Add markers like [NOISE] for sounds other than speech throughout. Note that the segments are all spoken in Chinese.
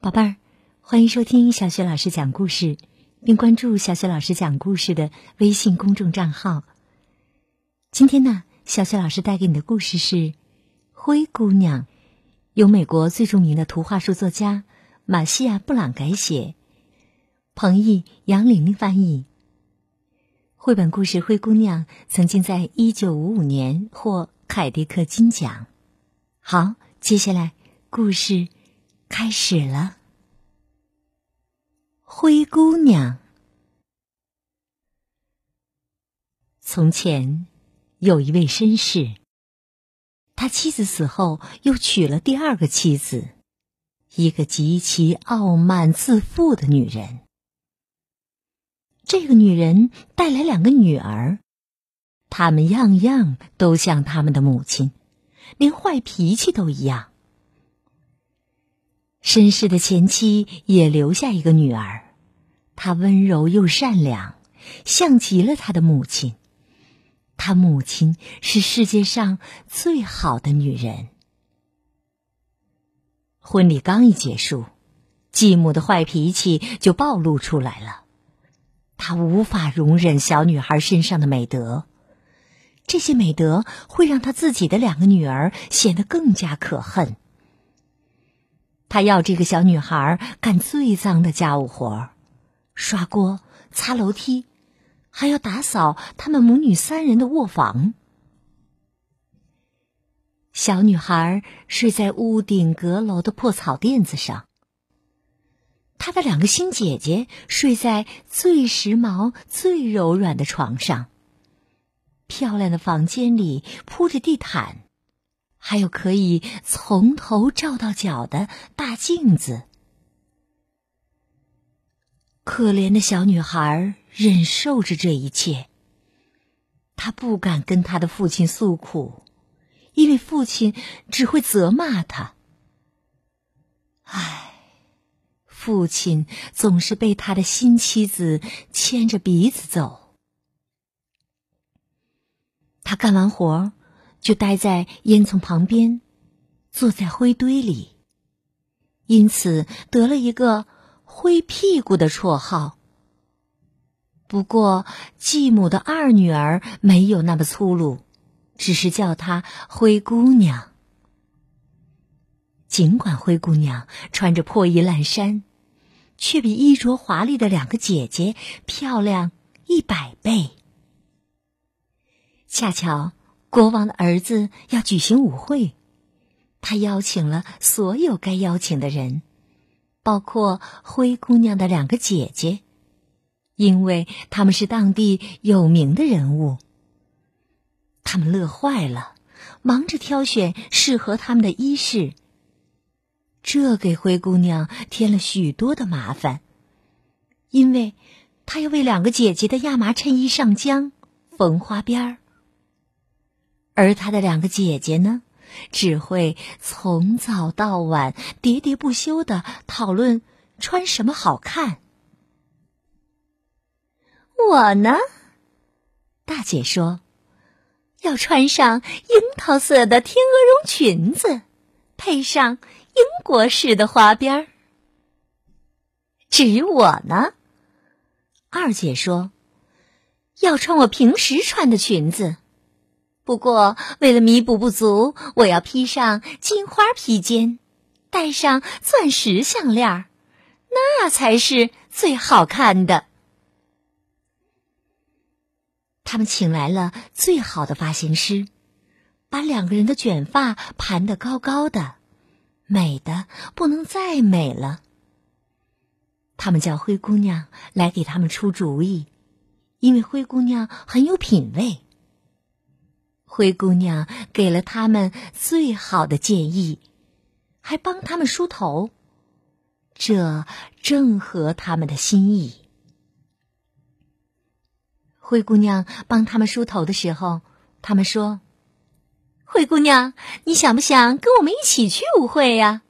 宝贝儿，欢迎收听小雪老师讲故事，并关注小雪老师讲故事的微信公众账号。今天呢，小雪老师带给你的故事是《灰姑娘》，由美国最著名的图画书作家马西亚·布朗改写，彭毅、杨玲玲翻译。绘本故事《灰姑娘》曾经在一九五五年获凯迪克金奖。好，接下来故事开始了。灰姑娘。从前有一位绅士，他妻子死后又娶了第二个妻子，一个极其傲慢自负的女人。这个女人带来两个女儿，她们样样都像他们的母亲，连坏脾气都一样。绅士的前妻也留下一个女儿，她温柔又善良，像极了她的母亲。她母亲是世界上最好的女人。婚礼刚一结束，继母的坏脾气就暴露出来了。她无法容忍小女孩身上的美德，这些美德会让她自己的两个女儿显得更加可恨。他要这个小女孩干最脏的家务活刷锅、擦楼梯，还要打扫他们母女三人的卧房。小女孩睡在屋顶阁楼的破草垫子上。她的两个新姐姐睡在最时髦、最柔软的床上。漂亮的房间里铺着地毯，还有可以从头照到脚的大镜子。可怜的小女孩忍受着这一切。她不敢跟她的父亲诉苦，因为父亲只会责骂她。唉。父亲总是被他的新妻子牵着鼻子走。他干完活就待在烟囱旁边，坐在灰堆里，因此得了一个“灰屁股”的绰号。不过继母的二女儿没有那么粗鲁，只是叫她灰姑娘。尽管灰姑娘穿着破衣烂衫。却比衣着华丽的两个姐姐漂亮一百倍。恰巧国王的儿子要举行舞会，他邀请了所有该邀请的人，包括灰姑娘的两个姐姐，因为他们是当地有名的人物。他们乐坏了，忙着挑选适合他们的衣饰。这给灰姑娘添了许多的麻烦，因为她要为两个姐姐的亚麻衬衣上浆、缝花边儿，而她的两个姐姐呢，只会从早到晚喋喋不休的讨论穿什么好看。我呢，大姐说，要穿上樱桃色的天鹅绒裙子，配上。英国式的花边儿。至于我呢，二姐说要穿我平时穿的裙子，不过为了弥补不足，我要披上金花披肩，戴上钻石项链那才是最好看的。他们请来了最好的发型师，把两个人的卷发盘得高高的。美的不能再美了。他们叫灰姑娘来给他们出主意，因为灰姑娘很有品味。灰姑娘给了他们最好的建议，还帮他们梳头，这正合他们的心意。灰姑娘帮他们梳头的时候，他们说。灰姑娘，你想不想跟我们一起去舞会呀？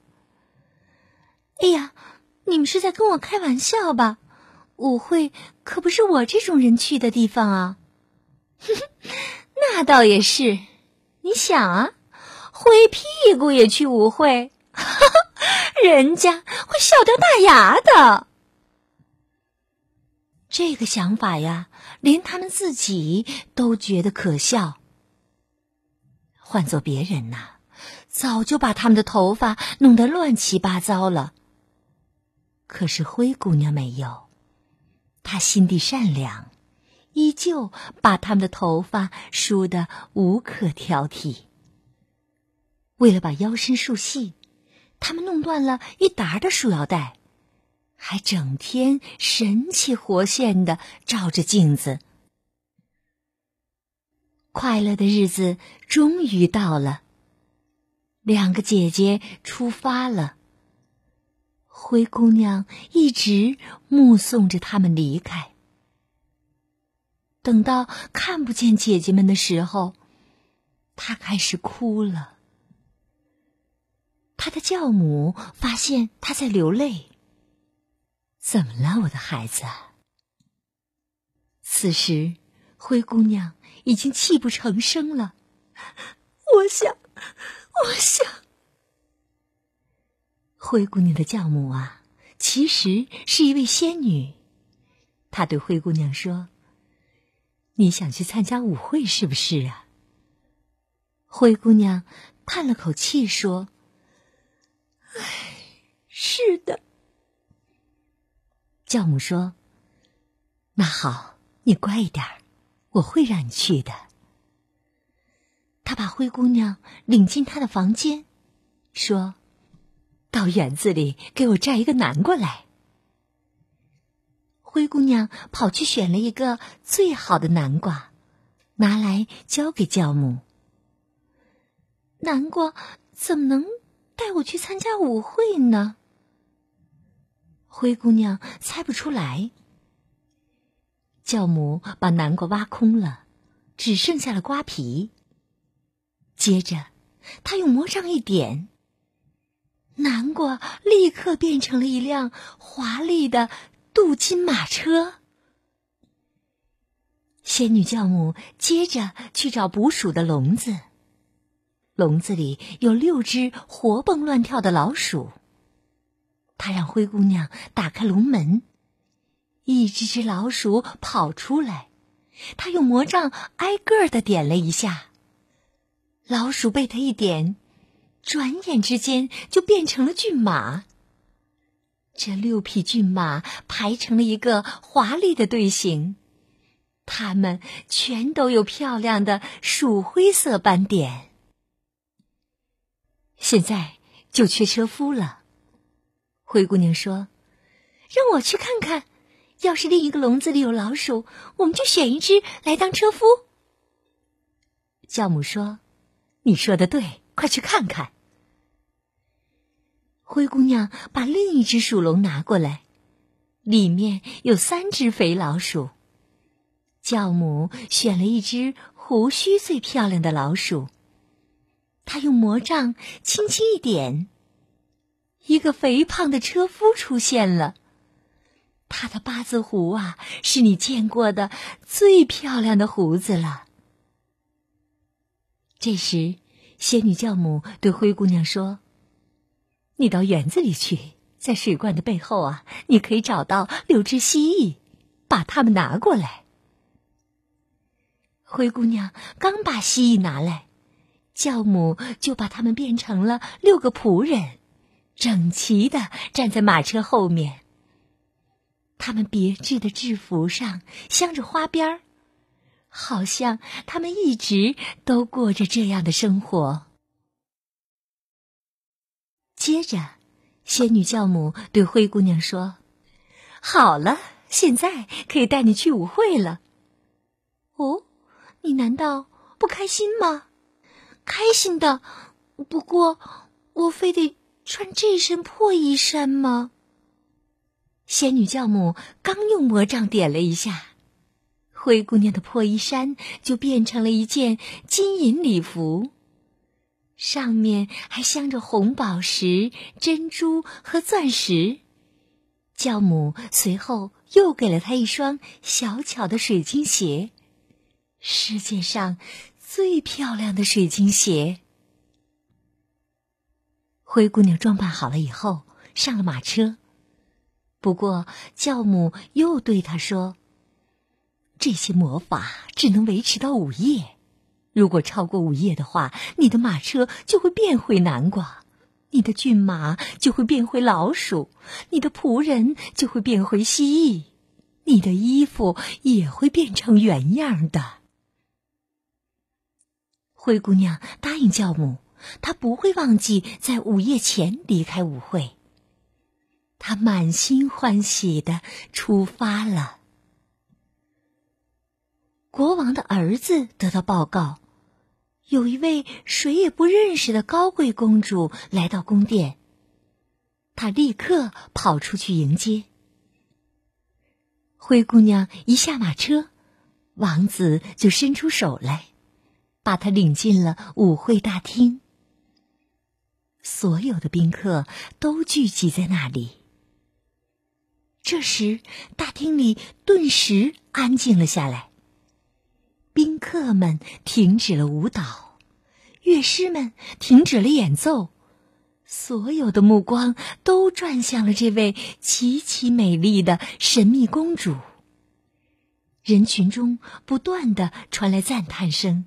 哎呀，你们是在跟我开玩笑吧？舞会可不是我这种人去的地方啊！[LAUGHS] 那倒也是，你想啊，灰屁股也去舞会，哈 [LAUGHS] 哈人家会笑掉大牙的。这个想法呀，连他们自己都觉得可笑。换做别人呐，早就把他们的头发弄得乱七八糟了。可是灰姑娘没有，她心地善良，依旧把他们的头发梳得无可挑剔。为了把腰身束细，他们弄断了一沓的束腰带，还整天神气活现的照着镜子。快乐的日子终于到了，两个姐姐出发了。灰姑娘一直目送着他们离开，等到看不见姐姐们的时候，她开始哭了。她的教母发现她在流泪，怎么了，我的孩子？此时，灰姑娘已经泣不成声了。我想，我想。灰姑娘的教母啊，其实是一位仙女。她对灰姑娘说：“你想去参加舞会是不是啊？”灰姑娘叹了口气说：“唉，是的。”教母说：“那好，你乖一点我会让你去的。”他把灰姑娘领进他的房间，说。到园子里给我摘一个南瓜来。灰姑娘跑去选了一个最好的南瓜，拿来交给教母。南瓜怎么能带我去参加舞会呢？灰姑娘猜不出来。教母把南瓜挖空了，只剩下了瓜皮。接着，她用魔杖一点。南瓜立刻变成了一辆华丽的镀金马车。仙女教母接着去找捕鼠的笼子，笼子里有六只活蹦乱跳的老鼠。她让灰姑娘打开笼门，一只只老鼠跑出来，她用魔杖挨个的点了一下，老鼠被她一点。转眼之间就变成了骏马。这六匹骏马排成了一个华丽的队形，它们全都有漂亮的鼠灰色斑点。现在就缺车夫了。灰姑娘说：“让我去看看，要是另一个笼子里有老鼠，我们就选一只来当车夫。”教母说：“你说的对。”快去看看！灰姑娘把另一只鼠笼拿过来，里面有三只肥老鼠。教母选了一只胡须最漂亮的老鼠，她用魔杖轻轻一点，一个肥胖的车夫出现了。他的八字胡啊，是你见过的最漂亮的胡子了。这时。仙女教母对灰姑娘说：“你到园子里去，在水罐的背后啊，你可以找到六只蜥蜴，把它们拿过来。”灰姑娘刚把蜥蜴拿来，教母就把它们变成了六个仆人，整齐的站在马车后面。他们别致的制服上镶着花边儿。好像他们一直都过着这样的生活。接着，仙女教母对灰姑娘说：“好了，现在可以带你去舞会了。”哦，你难道不开心吗？开心的，不过我非得穿这身破衣衫吗？仙女教母刚用魔杖点了一下。灰姑娘的破衣衫就变成了一件金银礼服，上面还镶着红宝石、珍珠和钻石。教母随后又给了她一双小巧的水晶鞋，世界上最漂亮的水晶鞋。灰姑娘装扮好了以后，上了马车。不过教母又对他说：“这些魔法只能维持到午夜，如果超过午夜的话，你的马车就会变回南瓜，你的骏马就会变回老鼠，你的仆人就会变回蜥蜴，你的衣服也会变成原样的。”灰姑娘答应教母，她不会忘记在午夜前离开舞会。她满心欢喜的出发了。国王的儿子得到报告，有一位谁也不认识的高贵公主来到宫殿。她立刻跑出去迎接。灰姑娘一下马车，王子就伸出手来。把她领进了舞会大厅，所有的宾客都聚集在那里。这时，大厅里顿时安静了下来。宾客们停止了舞蹈，乐师们停止了演奏，所有的目光都转向了这位极其美丽的神秘公主。人群中不断的传来赞叹声。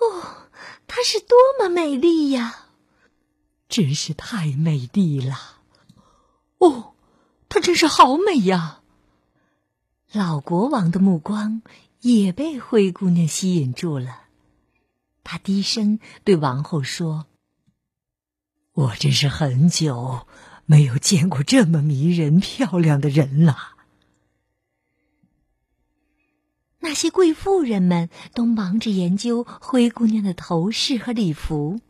哦，她是多么美丽呀！真是太美丽了。哦，她真是好美呀！老国王的目光也被灰姑娘吸引住了。她低声对王后说：“我真是很久没有见过这么迷人漂亮的人了。”那些贵妇人们都忙着研究灰姑娘的头饰和礼服，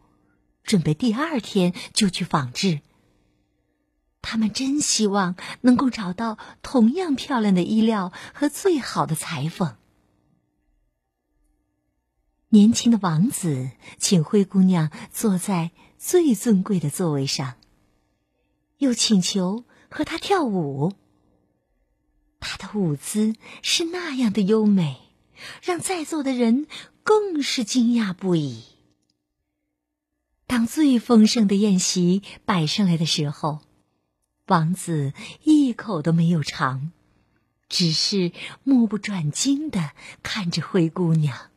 准备第二天就去仿制。他们真希望能够找到同样漂亮的衣料和最好的裁缝。年轻的王子请灰姑娘坐在最尊贵的座位上，又请求和她跳舞。她的舞姿是那样的优美，让在座的人更是惊讶不已。当最丰盛的宴席摆上来的时候，王子一口都没有尝，只是目不转睛的看着灰姑娘。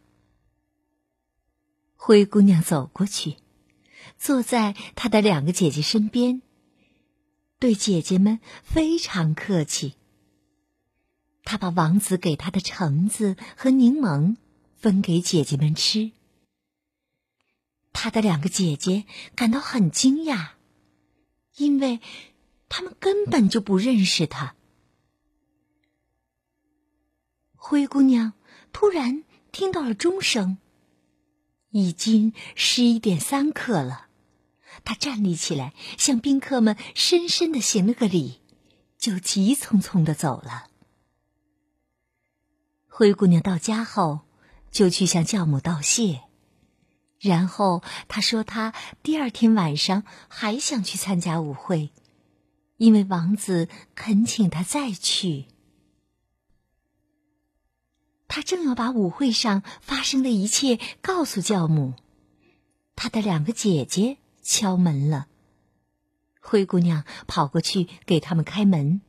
灰姑娘走过去，坐在她的两个姐姐身边，对姐姐们非常客气。他把王子给他的橙子和柠檬分给姐姐们吃。他的两个姐姐感到很惊讶，因为他们根本就不认识他。灰姑娘突然听到了钟声，已经十一点三刻了。他站立起来，向宾客们深深的行了个礼，就急匆匆的走了。灰姑娘到家后，就去向教母道谢，然后她说她第二天晚上还想去参加舞会，因为王子恳请她再去。她正要把舞会上发生的一切告诉教母，她的两个姐姐敲门了。灰姑娘跑过去给他们开门。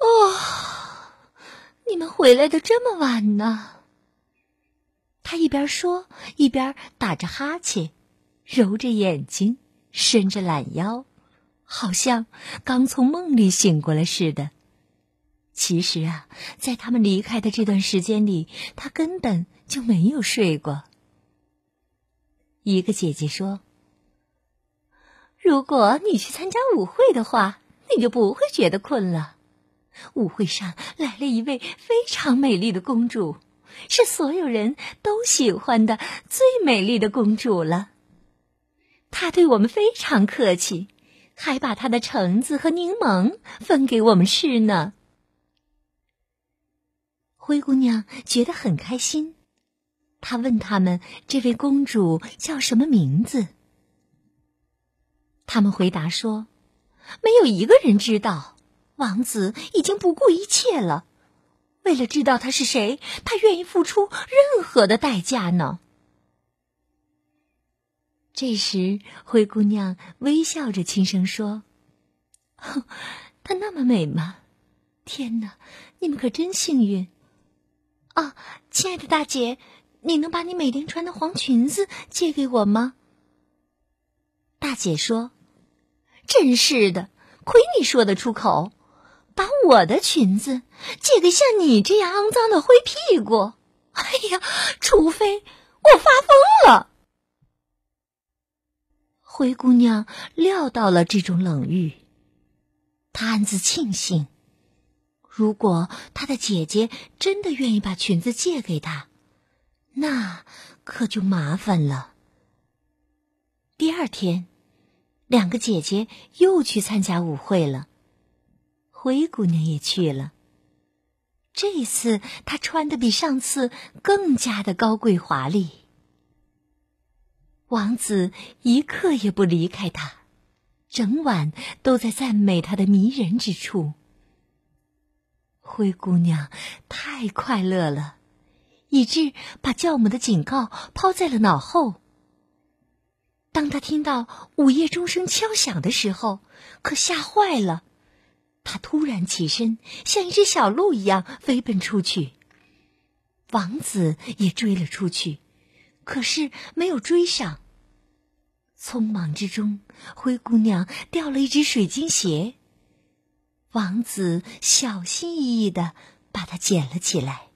哦。你们回来的这么晚呢？他一边说，一边打着哈欠，揉着眼睛，伸着懒腰，好像刚从梦里醒过来似的。其实啊，在他们离开的这段时间里，他根本就没有睡过。一个姐姐说：“如果你去参加舞会的话，你就不会觉得困了。”舞会上来了一位非常美丽的公主，是所有人都喜欢的最美丽的公主了。她对我们非常客气，还把她的橙子和柠檬分给我们吃呢。灰姑娘觉得很开心，她问他们：“这位公主叫什么名字？”他们回答说：“没有一个人知道。”王子已经不顾一切了，为了知道他是谁，他愿意付出任何的代价呢。这时，灰姑娘微笑着轻声说：“她那么美吗？天哪，你们可真幸运！啊，亲爱的大姐，你能把你每天穿的黄裙子借给我吗？”大姐说：“真是的，亏你说得出口，把我的裙子借给像你这样肮脏的灰屁股！哎呀，除非我发疯了。”灰姑娘料到了这种冷遇，她暗自庆幸：如果她的姐姐真的愿意把裙子借给她，那可就麻烦了。第二天，两个姐姐又去参加舞会了，灰姑娘也去了。这一次她穿的比上次更加的高贵华丽。王子一刻也不离开她，整晚都在赞美她的迷人之处。灰姑娘太快乐了，以致把教母的警告抛在了脑后。当她听到午夜钟声敲响的时候，可吓坏了。她突然起身，像一只小鹿一样飞奔出去。王子也追了出去。可是没有追上。匆忙之中，灰姑娘掉了一只水晶鞋。王子小心翼翼的把它捡了起来。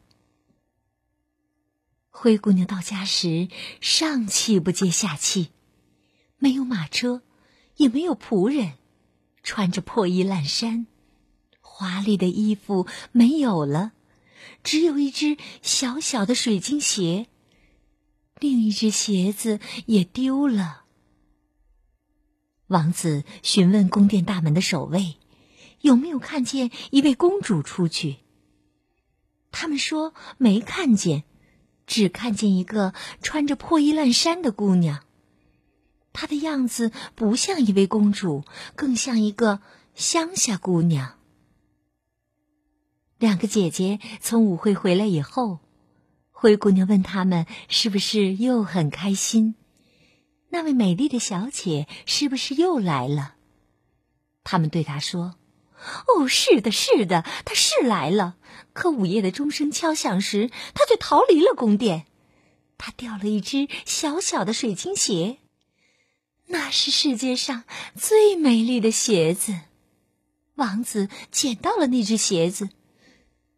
灰姑娘到家时，上气不接下气，没有马车，也没有仆人，穿着破衣烂衫，华丽的衣服没有了，只有一只小小的水晶鞋。另一只鞋子也丢了。王子询问宫殿大门的守卫，有没有看见一位公主出去。他们说没看见，只看见一个穿着破衣烂衫的姑娘。她的样子不像一位公主，更像一个乡下姑娘。两个姐姐从舞会回来以后，灰姑娘问他们是不是又很开心。那位美丽的小姐是不是又来了？他们对她说：“哦，是的，是的，他是来了。可午夜的钟声敲响时，他却逃离了宫殿。他掉了一只小小的水晶鞋，那是世界上最美丽的鞋子。王子捡到了那只鞋子，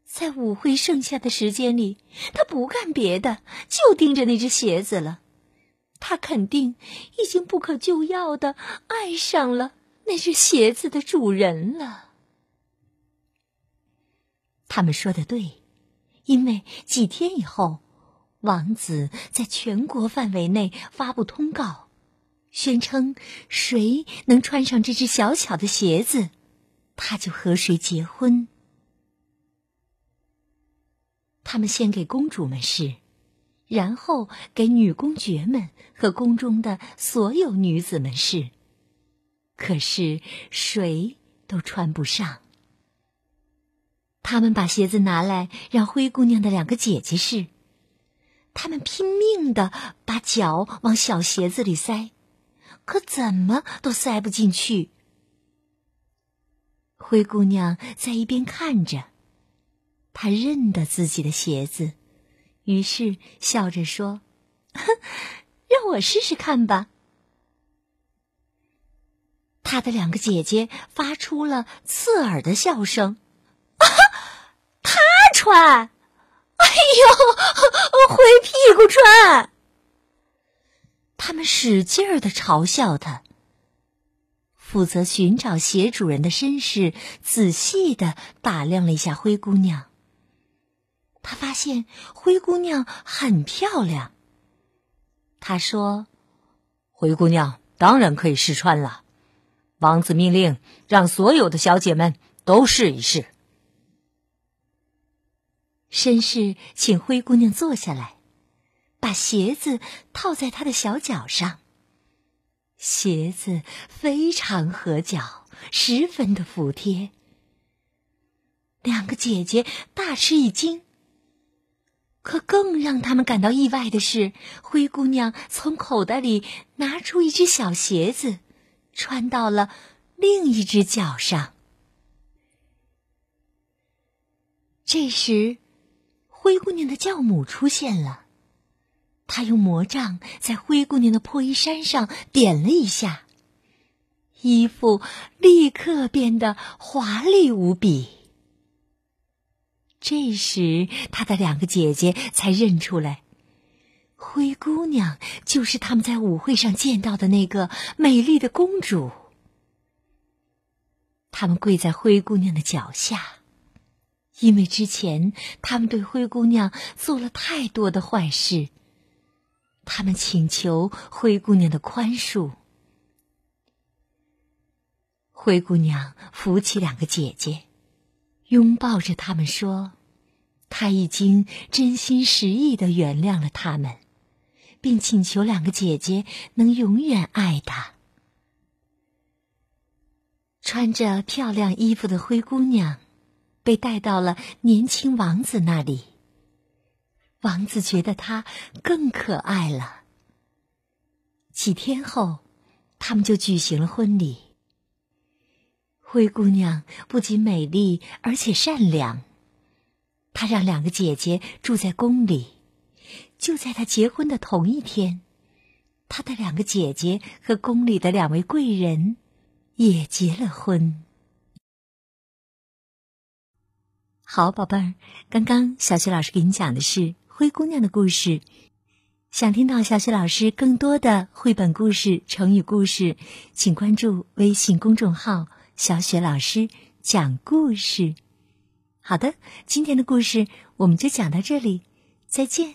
在舞会剩下的时间里，他不干别的，就盯着那只鞋子了。”他肯定已经不可救药的爱上了那只鞋子的主人了。他们说的对，因为几天以后，王子在全国范围内发布通告，宣称谁能穿上这只小巧的鞋子，他就和谁结婚。他们先给公主们试。然后给女公爵们和宫中的所有女子们试，可是谁都穿不上。他们把鞋子拿来让灰姑娘的两个姐姐试，他们拼命的把脚往小鞋子里塞，可怎么都塞不进去。灰姑娘在一边看着，她认得自己的鞋子。于是笑着说：“ [LAUGHS] 让我试试看吧。”他的两个姐姐发出了刺耳的笑声。他穿，哎呦，[LAUGHS] 灰屁股穿！他们使劲儿的嘲笑他。负责寻找鞋主人的绅士仔细的打量了一下灰姑娘。他发现灰姑娘很漂亮。他说：“灰姑娘当然可以试穿了。”王子命令让所有的小姐们都试一试。绅士请灰姑娘坐下来，把鞋子套在她的小脚上。鞋子非常合脚，十分的服帖。两个姐姐大吃一惊。可更让他们感到意外的是，灰姑娘从口袋里拿出一只小鞋子，穿到了另一只脚上。这时，灰姑娘的教母出现了，她用魔杖在灰姑娘的破衣衫上点了一下，衣服立刻变得华丽无比。这时，她的两个姐姐才认出来，灰姑娘就是他们在舞会上见到的那个美丽的公主。他们跪在灰姑娘的脚下，因为之前他们对灰姑娘做了太多的坏事。他们请求灰姑娘的宽恕。灰姑娘扶起两个姐姐。拥抱着他们说：“她已经真心实意的原谅了他们，并请求两个姐姐能永远爱她。”穿着漂亮衣服的灰姑娘被带到了年轻王子那里。王子觉得她更可爱了。几天后，他们就举行了婚礼。灰姑娘不仅美丽，而且善良。她让两个姐姐住在宫里。就在她结婚的同一天，她的两个姐姐和宫里的两位贵人也结了婚。好，宝贝儿，刚刚小雪老师给你讲的是灰姑娘的故事。想听到小雪老师更多的绘本故事、成语故事，请关注微信公众号。小雪老师讲故事，好的，今天的故事我们就讲到这里，再见。